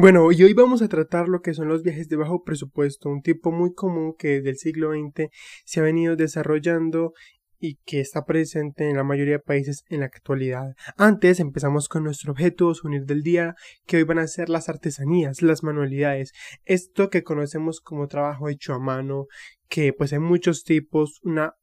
Bueno, y hoy vamos a tratar lo que son los viajes de bajo presupuesto, un tipo muy común que desde el siglo XX se ha venido desarrollando y que está presente en la mayoría de países en la actualidad. Antes empezamos con nuestro objeto unir del día, que hoy van a ser las artesanías, las manualidades, esto que conocemos como trabajo hecho a mano, que pues hay muchos tipos, una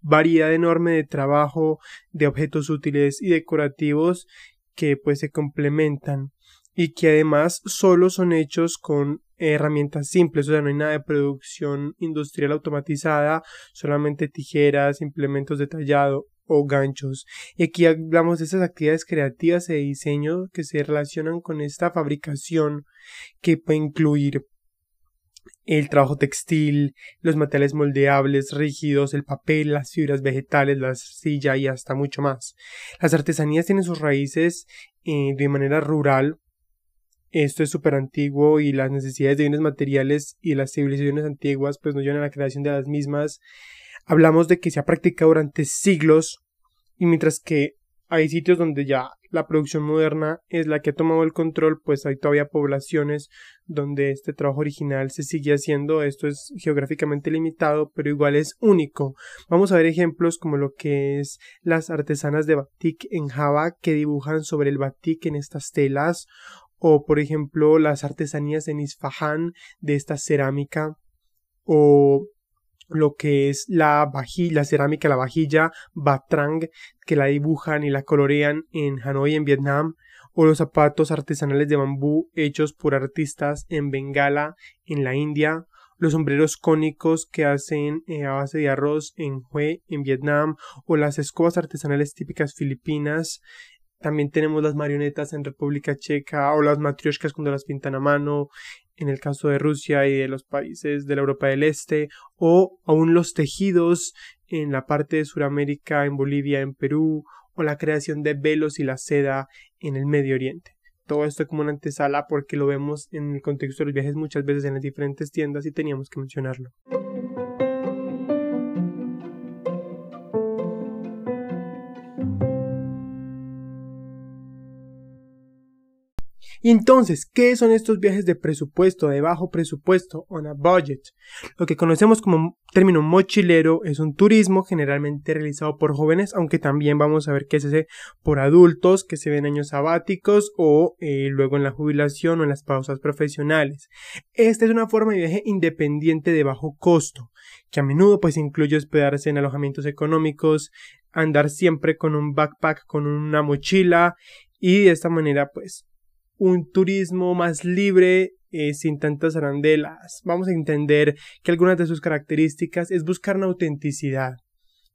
variedad enorme de trabajo, de objetos útiles y decorativos que pues se complementan y que además solo son hechos con herramientas simples, o sea, no hay nada de producción industrial automatizada, solamente tijeras, implementos de tallado o ganchos. Y aquí hablamos de esas actividades creativas de diseño que se relacionan con esta fabricación que puede incluir el trabajo textil, los materiales moldeables, rígidos, el papel, las fibras vegetales, la silla y hasta mucho más. Las artesanías tienen sus raíces eh, de manera rural esto es súper antiguo y las necesidades de bienes materiales y las civilizaciones antiguas pues nos llevan a la creación de las mismas. Hablamos de que se ha practicado durante siglos y mientras que hay sitios donde ya la producción moderna es la que ha tomado el control, pues hay todavía poblaciones donde este trabajo original se sigue haciendo. Esto es geográficamente limitado, pero igual es único. Vamos a ver ejemplos como lo que es las artesanas de batik en Java que dibujan sobre el batik en estas telas o por ejemplo las artesanías en Isfahan de esta cerámica o lo que es la vajilla, la cerámica, la vajilla Batrang que la dibujan y la colorean en Hanoi en Vietnam o los zapatos artesanales de bambú hechos por artistas en Bengala en la India los sombreros cónicos que hacen eh, a base de arroz en Hue en Vietnam o las escobas artesanales típicas filipinas también tenemos las marionetas en República Checa o las matrioshkas cuando las pintan a mano, en el caso de Rusia y de los países de la Europa del Este, o aún los tejidos en la parte de Sudamérica, en Bolivia, en Perú, o la creación de velos y la seda en el Medio Oriente. Todo esto como una antesala porque lo vemos en el contexto de los viajes muchas veces en las diferentes tiendas y teníamos que mencionarlo. Entonces, ¿qué son estos viajes de presupuesto, de bajo presupuesto, on a budget? Lo que conocemos como término mochilero es un turismo generalmente realizado por jóvenes, aunque también vamos a ver que es ese por adultos que se ven años sabáticos o eh, luego en la jubilación o en las pausas profesionales. Esta es una forma de viaje independiente de bajo costo, que a menudo pues incluye hospedarse en alojamientos económicos, andar siempre con un backpack, con una mochila y de esta manera pues un turismo más libre, eh, sin tantas arandelas. Vamos a entender que algunas de sus características es buscar una autenticidad.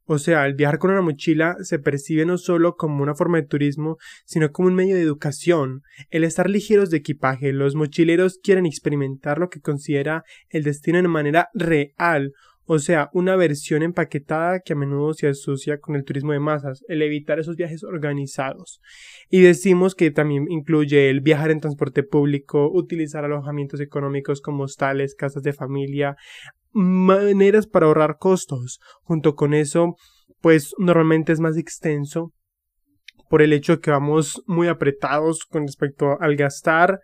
O sea, el viajar con una mochila se percibe no solo como una forma de turismo, sino como un medio de educación. El estar ligeros de equipaje, los mochileros quieren experimentar lo que considera el destino de manera real, o sea, una versión empaquetada que a menudo se asocia con el turismo de masas, el evitar esos viajes organizados. Y decimos que también incluye el viajar en transporte público, utilizar alojamientos económicos como hostales, casas de familia, maneras para ahorrar costos. Junto con eso, pues normalmente es más extenso por el hecho de que vamos muy apretados con respecto al gastar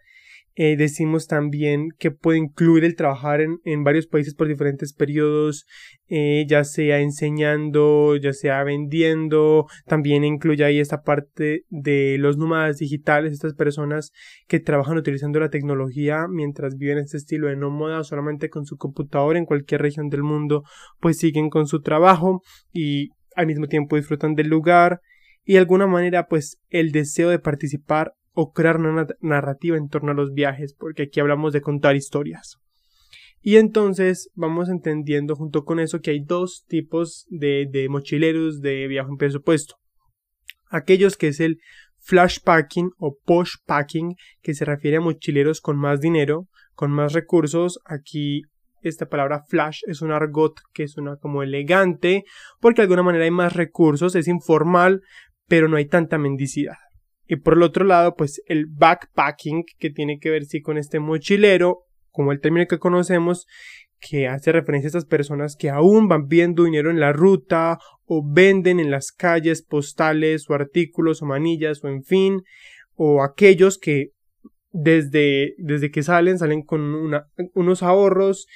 eh, decimos también que puede incluir el trabajar en, en varios países por diferentes periodos, eh, ya sea enseñando, ya sea vendiendo, también incluye ahí esta parte de los nómadas digitales, estas personas que trabajan utilizando la tecnología mientras viven este estilo de nómada solamente con su computador en cualquier región del mundo, pues siguen con su trabajo y al mismo tiempo disfrutan del lugar. Y de alguna manera pues el deseo de participar o crear una narrativa en torno a los viajes, porque aquí hablamos de contar historias. Y entonces vamos entendiendo junto con eso que hay dos tipos de, mochileros de viaje en presupuesto. Aquellos que es el flash packing o posh packing, que se refiere a mochileros con más dinero, con más recursos. Aquí esta palabra flash es un argot que suena como elegante, porque de alguna manera hay más recursos, es informal, pero no hay tanta mendicidad. Y por el otro lado, pues el backpacking, que tiene que ver sí con este mochilero, como el término que conocemos, que hace referencia a estas personas que aún van viendo dinero en la ruta o venden en las calles postales o artículos o manillas o en fin, o aquellos que desde, desde que salen salen con unos ahorros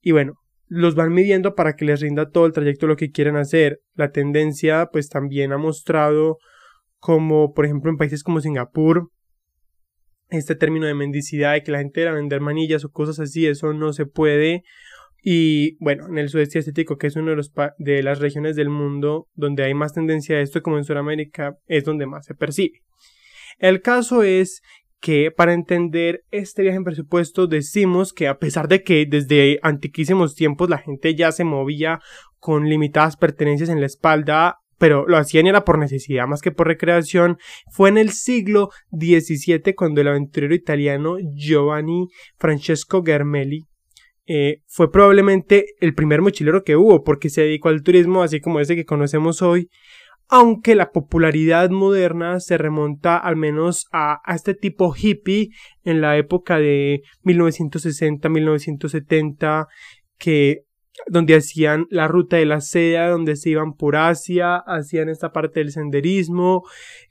y bueno, los van midiendo para que les rinda todo el trayecto lo que quieren hacer. La tendencia pues también ha mostrado como por ejemplo en países como Singapur este término de mendicidad de que la gente era vender manillas o cosas así, eso no se puede. Y bueno, en el sudeste asiático, que es una de, los de las regiones del mundo donde hay más tendencia a esto, como en Sudamérica, es donde más se percibe. El caso es que para entender este viaje en presupuesto decimos que a pesar de que desde antiquísimos tiempos la gente ya se movía con limitadas pertenencias en la espalda, pero lo hacían era por necesidad más que por recreación. Fue en el siglo XVII cuando el aventurero italiano Giovanni Francesco Germelli eh, fue probablemente el primer mochilero que hubo porque se dedicó al turismo así como ese que conocemos hoy aunque la popularidad moderna se remonta al menos a, a, este tipo hippie en la época de 1960-1970 que donde hacían la ruta de la seda, donde se iban por Asia, hacían esta parte del senderismo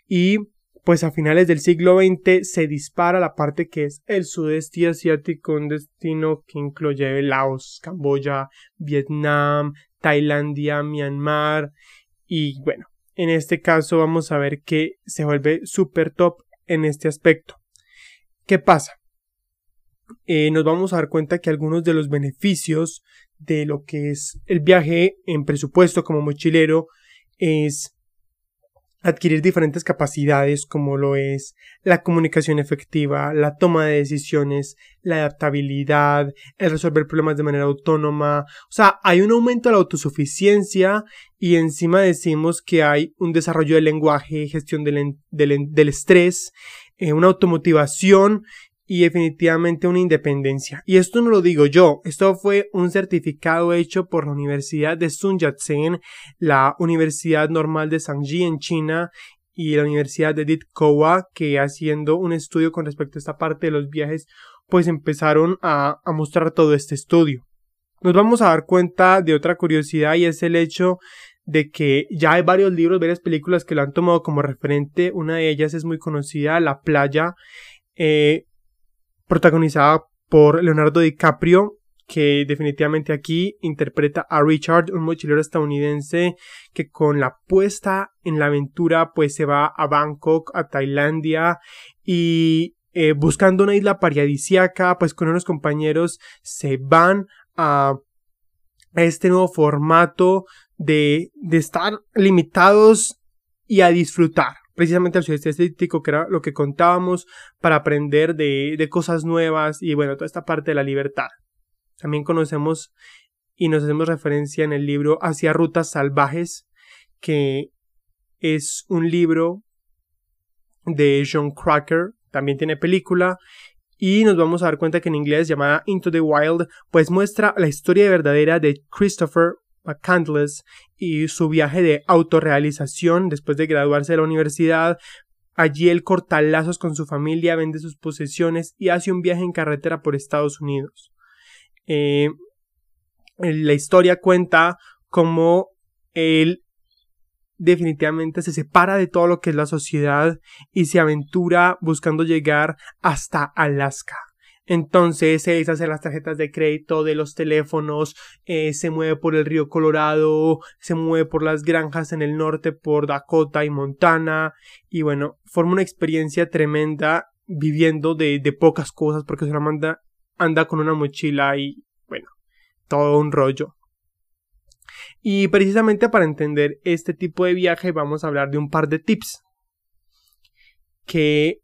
y pues a finales del siglo XX se dispara la parte que es el sudeste asiático, un destino que incluye Laos, Camboya, Vietnam, Tailandia, Myanmar y bueno, en este caso vamos a ver que se vuelve super top en este aspecto. ¿Qué pasa? Eh, nos vamos a dar cuenta que algunos de los beneficios de lo que es el viaje en presupuesto como mochilero es adquirir diferentes capacidades como lo es la comunicación efectiva, la toma de decisiones, la adaptabilidad, el resolver problemas de manera autónoma. O sea, hay un aumento de la autosuficiencia y encima decimos que hay un desarrollo del lenguaje, gestión del, del, estrés, eh, una automotivación y definitivamente una independencia. Y esto no lo digo yo, esto fue un certificado hecho por la Universidad de Sun Yat-sen, la Universidad Normal de Sangji en China y la Universidad de Ditkowa, que haciendo un estudio con respecto a esta parte de los viajes, pues empezaron a, a mostrar todo este estudio. Nos vamos a dar cuenta de otra curiosidad y es el hecho de que ya hay varios libros, varias películas que lo han tomado como referente. Una de ellas es muy conocida, La playa. Eh, protagonizada por Leonardo DiCaprio, que definitivamente aquí interpreta a Richard, un mochilero estadounidense que con la puesta en la aventura pues se va a Bangkok, a Tailandia y eh, buscando una isla paradisíaca pues con unos compañeros se van a, este nuevo formato de, de estar limitados y a disfrutar precisamente al sudeste asiático, que era lo que contábamos para aprender de, de cosas nuevas y bueno, toda esta parte de la libertad. También conocemos y nos hacemos referencia en el libro Hacia Rutas Salvajes, que es un libro de John Cracker, también tiene película, y nos vamos a dar cuenta que en inglés llamada Into the Wild, pues muestra la historia verdadera de Christopher Y su viaje de autorrealización después de graduarse de la universidad. Allí él corta lazos con su familia, vende sus posesiones y hace un viaje en carretera por Estados Unidos. Eh, la historia cuenta cómo él definitivamente se separa de todo lo que es la sociedad y se aventura buscando llegar hasta Alaska. Entonces se deshace las tarjetas de crédito de los teléfonos, eh, se mueve por el río Colorado, se mueve por las granjas en el norte, por Dakota y Montana, y bueno, forma una experiencia tremenda viviendo de, de pocas cosas porque solamente anda con una mochila y bueno, todo un rollo. Y precisamente para entender este tipo de viaje vamos a hablar de un par de tips que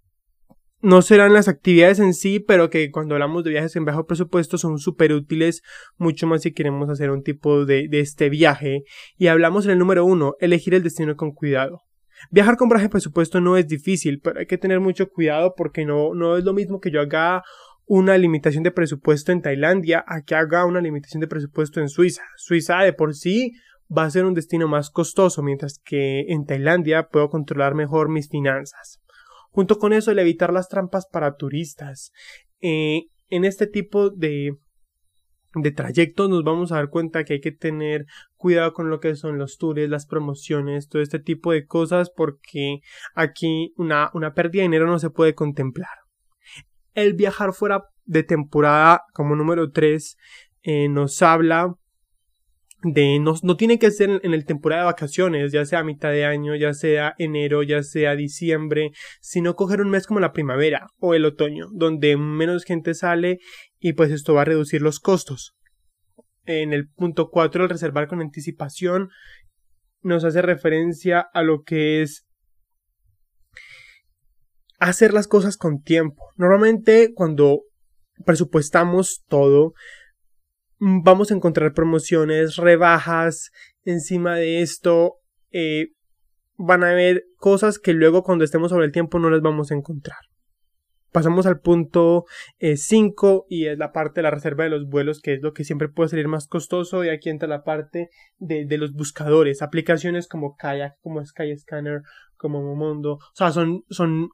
no serán las actividades en sí, pero que cuando hablamos de viajes en bajo presupuesto son súper útiles, mucho más si queremos hacer un tipo de, de este viaje. Y hablamos en el número uno, elegir el destino con cuidado. Viajar con bajo presupuesto no es difícil, pero hay que tener mucho cuidado porque no, no es lo mismo que yo haga una limitación de presupuesto en Tailandia a que haga una limitación de presupuesto en Suiza. Suiza de por sí va a ser un destino más costoso, mientras que en Tailandia puedo controlar mejor mis finanzas. Junto con eso, el evitar las trampas para turistas. Eh, en este tipo de, de trayectos nos vamos a dar cuenta que hay que tener cuidado con lo que son los tours, las promociones, todo este tipo de cosas porque aquí una, una pérdida de dinero no se puede contemplar. El viajar fuera de temporada como número 3 eh, nos habla de no, no, tiene que ser en el temporada de vacaciones, ya sea a mitad de año, ya sea enero, ya sea diciembre, sino coger un mes como la primavera o el otoño, donde menos gente sale y pues esto va a reducir los costos. En el punto 4, el reservar con anticipación nos hace referencia a lo que es hacer las cosas con tiempo. Normalmente cuando presupuestamos todo, vamos a encontrar promociones, rebajas, encima de esto eh, van a haber cosas que luego cuando estemos sobre el tiempo no las vamos a encontrar. Pasamos al punto 5 eh, y es la parte de la reserva de los vuelos, que es lo que siempre puede salir más costoso. Y aquí entra la parte de, de los buscadores, aplicaciones como Kayak, como Skyscanner, como Momondo. O sea, son, son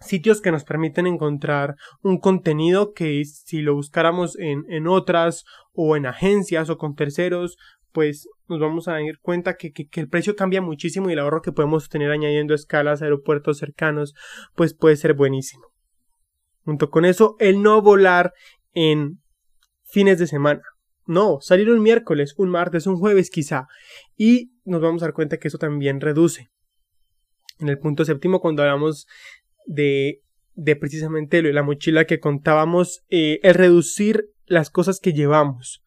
sitios que nos permiten encontrar un contenido que si lo buscáramos en, en otras o en agencias o con terceros, pues nos vamos a dar cuenta que, que, el precio cambia muchísimo y el ahorro que podemos tener añadiendo escalas a aeropuertos cercanos, pues puede ser buenísimo. Junto con eso, el no volar en fines de semana. No, salir un miércoles, un martes, un jueves quizá. Y nos vamos a dar cuenta que eso también reduce. En el punto séptimo, cuando hablamos de, de precisamente la mochila que contábamos, eh, el reducir las cosas que llevamos.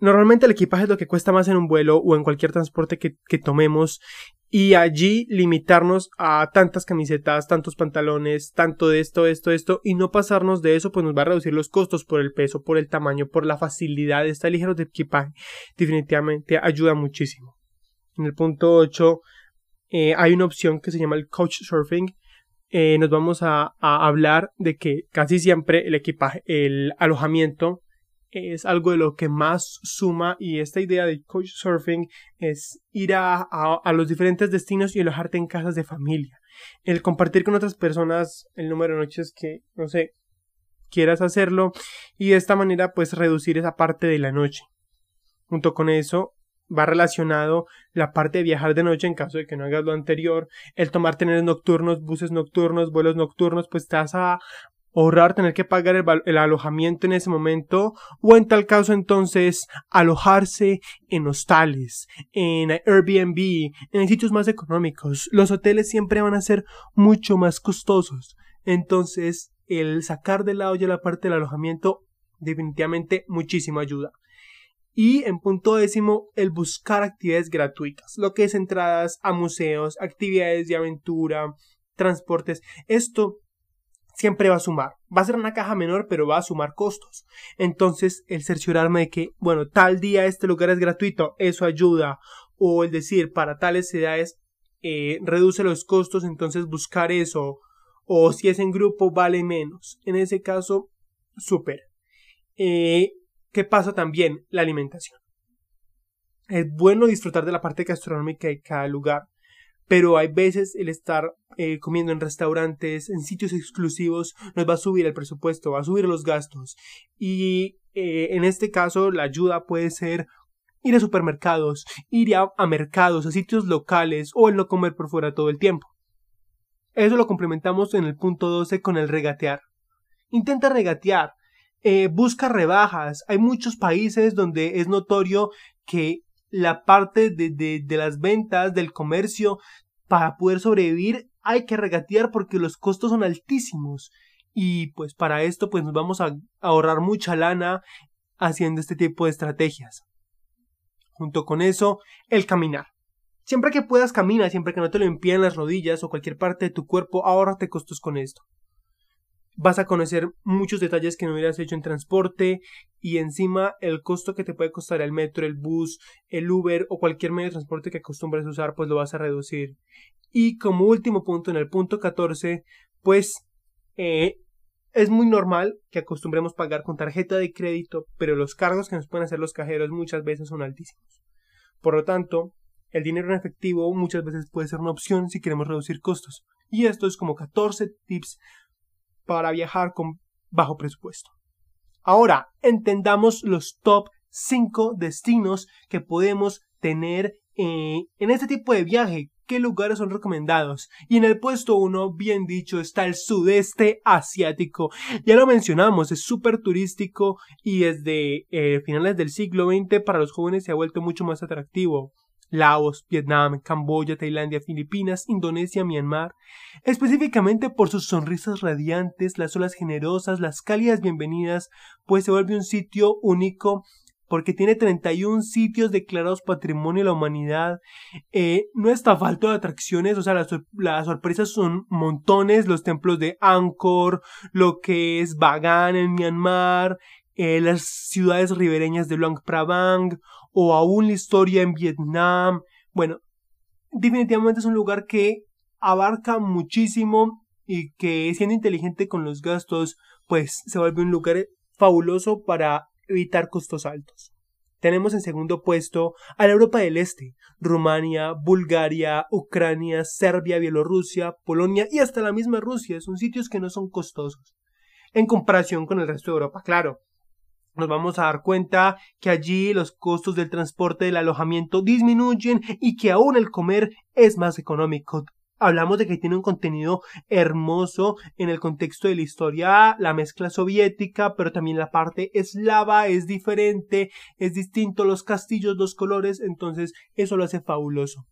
Normalmente el equipaje es lo que cuesta más en un vuelo o en cualquier transporte que, que, tomemos y allí limitarnos a tantas camisetas, tantos pantalones, tanto de esto, esto, esto y no pasarnos de eso pues nos va a reducir los costos por el peso, por el tamaño, por la facilidad de estar ligero de equipaje. Definitivamente ayuda muchísimo. En el punto 8 eh, hay una opción que se llama el Couchsurfing. Eh, nos vamos a, hablar de que casi siempre el equipaje, el alojamiento es algo de lo que más suma y esta idea de Couchsurfing es ir a, a, los diferentes destinos y alojarte en casas de familia. El compartir con otras personas el número de noches que, no sé, quieras hacerlo y de esta manera pues reducir esa parte de la noche. Junto con eso, va relacionado la parte de viajar de noche en caso de que no hagas lo anterior, el tomar trenes nocturnos, buses nocturnos, vuelos nocturnos, pues vas a ahorrar tener que pagar el, el, alojamiento en ese momento o en tal caso entonces alojarse en hostales, en Airbnb, en sitios más económicos. Los hoteles siempre van a ser mucho más costosos. Entonces el sacar de lado ya la parte del alojamiento definitivamente muchísima ayuda. Y en punto décimo, el buscar actividades gratuitas, lo que es entradas a museos, actividades de aventura, transportes. Esto siempre va a sumar. Va a ser una caja menor, pero va a sumar costos. Entonces, el cerciorarme de que, bueno, tal día este lugar es gratuito, eso ayuda. O el decir, para tales edades, eh, reduce los costos, entonces buscar eso. O si es en grupo, vale menos. En ese caso, súper. Eh, ¿Qué pasa también? La alimentación. Es bueno disfrutar de la parte gastronómica de cada lugar, pero hay veces el estar eh, comiendo en restaurantes, en sitios exclusivos, nos va a subir el presupuesto, va a subir los gastos. Y eh, en este caso, la ayuda puede ser ir a supermercados, ir a, a mercados, a sitios locales o el no comer por fuera todo el tiempo. Eso lo complementamos en el punto 12 con el regatear. Intenta regatear, eh, busca rebajas. Hay muchos países donde es notorio que la parte de, de, las ventas, del comercio, para poder sobrevivir hay que regatear porque los costos son altísimos. Y pues para esto pues nos vamos a ahorrar mucha lana haciendo este tipo de estrategias. Junto con eso, el caminar. Siempre que puedas camina, siempre que no te lo impiden las rodillas o cualquier parte de tu cuerpo, ahórrate costos con esto vas a conocer muchos detalles que no hubieras hecho en transporte y encima el costo que te puede costar el metro, el bus, el Uber o cualquier medio de transporte que acostumbres a usar, pues lo vas a reducir. Y como último punto, en el punto 14, pues eh, es muy normal que acostumbremos pagar con tarjeta de crédito, pero los cargos que nos pueden hacer los cajeros muchas veces son altísimos. Por lo tanto, el dinero en efectivo muchas veces puede ser una opción si queremos reducir costos. Y esto es como 14 tips para viajar con bajo presupuesto. Ahora, entendamos los top 5 destinos que podemos tener eh, en este tipo de viaje. ¿Qué lugares son recomendados? Y en el puesto 1, bien dicho, está el sudeste asiático. Ya lo mencionamos, es súper turístico y desde eh, finales del siglo XX para los jóvenes se ha vuelto mucho más atractivo. Laos, Vietnam, Camboya, Tailandia, Filipinas, Indonesia, Myanmar, específicamente por sus sonrisas radiantes, las olas generosas, las cálidas bienvenidas, pues se vuelve un sitio único porque tiene 31 sitios declarados Patrimonio de la Humanidad. Eh, no está falto de atracciones, o sea, las, sorpresas son montones, los templos de Angkor, lo que es Bagan en Myanmar, eh, las ciudades ribereñas de Luang Prabang, o aún la historia en Vietnam. Bueno, definitivamente es un lugar que abarca muchísimo y que siendo inteligente con los gastos, pues se vuelve un lugar fabuloso para evitar costos altos. Tenemos en segundo puesto a la Europa del Este, Rumania, Bulgaria, Ucrania, Serbia, Bielorrusia, Polonia y hasta la misma Rusia. Son sitios que no son costosos. En comparación con el resto de Europa, claro nos vamos a dar cuenta que allí los costos del transporte del alojamiento disminuyen y que aún el comer es más económico. Hablamos de que tiene un contenido hermoso en el contexto de la historia, la mezcla soviética, pero también la parte eslava es diferente, es distinto los castillos, los colores, entonces eso lo hace fabuloso.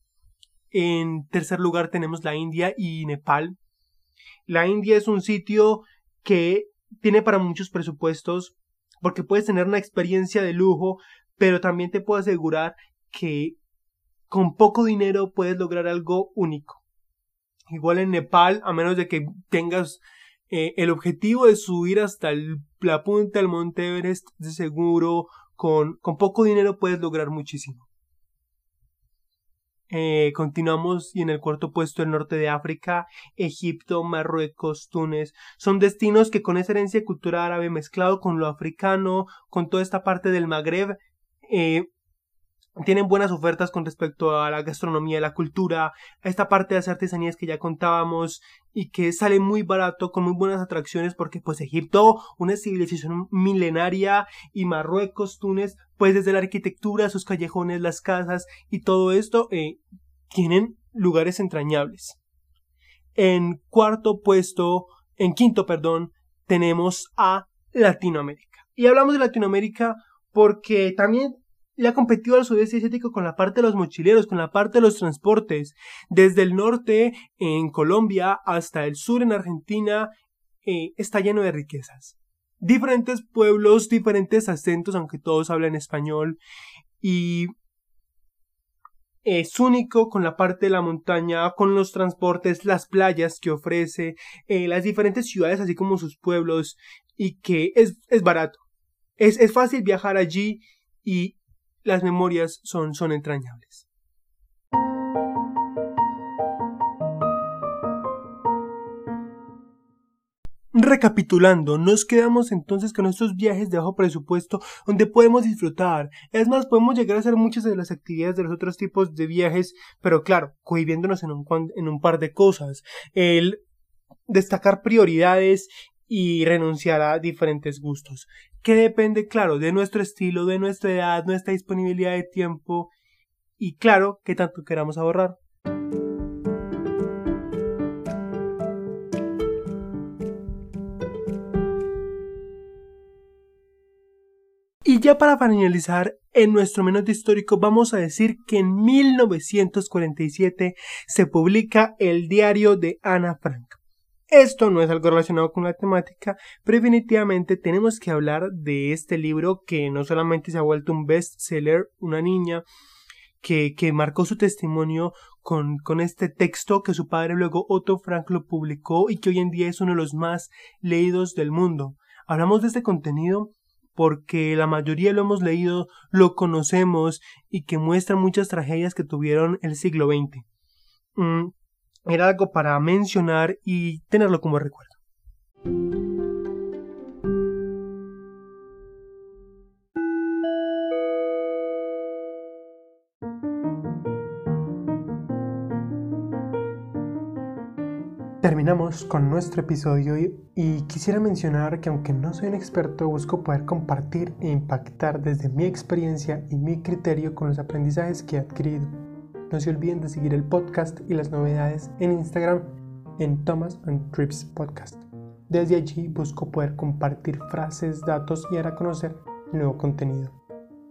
En tercer lugar tenemos la India y Nepal. La India es un sitio que tiene para muchos presupuestos porque puedes tener una experiencia de lujo, pero también te puedo asegurar que con poco dinero puedes lograr algo único. Igual en Nepal, a menos de que tengas eh, el objetivo de subir hasta la punta del Monte Everest, de seguro, con, con poco dinero puedes lograr muchísimo. Eh, continuamos y en el cuarto puesto el norte de África, Egipto, Marruecos, Túnez. Son destinos que con esa herencia cultural árabe mezclado con lo africano, con toda esta parte del Magreb, eh, tienen buenas ofertas con respecto a la gastronomía, la cultura, a esta parte de las artesanías que ya contábamos y que sale muy barato con muy buenas atracciones porque pues Egipto, una civilización milenaria y Marruecos, Túnez, pues desde la arquitectura, sus callejones, las casas y todo esto eh, tienen lugares entrañables. En cuarto puesto, en quinto, perdón, tenemos a Latinoamérica. Y hablamos de Latinoamérica porque también le ha competido al sudeste asiático con la parte de los mochileros, con la parte de los transportes, desde el norte en Colombia hasta el sur en Argentina, eh, está lleno de riquezas. Diferentes pueblos, diferentes acentos, aunque todos hablan español, y es único con la parte de la montaña, con los transportes, las playas que ofrece, eh, las diferentes ciudades, así como sus pueblos, y que es, es barato. Es, es fácil viajar allí y las memorias son, son entrañables. Recapitulando, nos quedamos entonces con estos viajes de bajo presupuesto donde podemos disfrutar. Es más, podemos llegar a hacer muchas de las actividades de los otros tipos de viajes, pero claro, cohibiéndonos en un, en un par de cosas. El destacar prioridades y renunciar a diferentes gustos que depende, claro, de nuestro estilo, de nuestra edad, nuestra disponibilidad de tiempo y, claro, que tanto queramos ahorrar. Y ya para finalizar, en nuestro minuto histórico vamos a decir que en 1947 se publica el diario de Ana Frank. Esto no es algo relacionado con la temática, pero definitivamente tenemos que hablar de este libro que no solamente se ha vuelto un bestseller, una niña que, que marcó su testimonio con, con este texto que su padre luego Otto Frank lo publicó y que hoy en día es uno de los más leídos del mundo. Hablamos de este contenido porque la mayoría lo hemos leído, lo conocemos y que muestra muchas tragedias que tuvieron el siglo XX. Era algo para mencionar y tenerlo como recuerdo. Terminamos con nuestro episodio y quisiera mencionar que aunque no soy un experto, busco poder compartir e impactar desde mi experiencia y mi criterio con los aprendizajes que he adquirido. No se olviden de seguir el podcast y las novedades en Instagram en Thomas and Trips Podcast. Desde allí busco poder compartir frases, datos y dar a conocer nuevo contenido.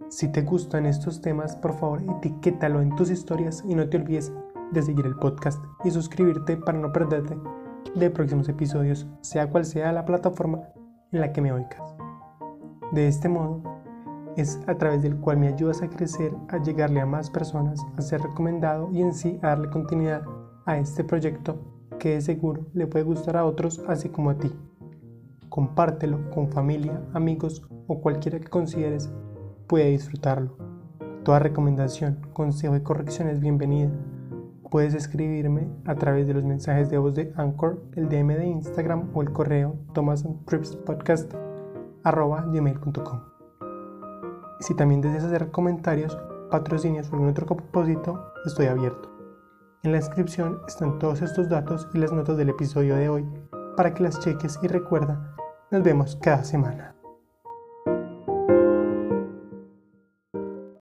Si te gustan estos temas, por favor etiquétalo en tus historias y no te olvides de seguir el podcast y suscribirte para no perderte de próximos episodios, sea cual sea la plataforma en la que me oigas. De este modo, es a través del cual me ayudas a crecer, a llegarle a más personas, a ser recomendado y en sí a darle continuidad a este proyecto que de seguro le puede gustar a otros así como a ti. Compártelo con familia, amigos o cualquiera que consideres puede disfrutarlo. Toda recomendación, consejo y corrección es bienvenida Puedes escribirme a través de los mensajes de voz de Anchor, el DM de Instagram o el correo thomastripspodcast.gmail.com Si también deseas hacer comentarios, patrocinios o algún otro propósito, estoy abierto. En la descripción están todos estos datos y las notas del episodio de hoy para que las cheques y recuerda, nos vemos cada semana.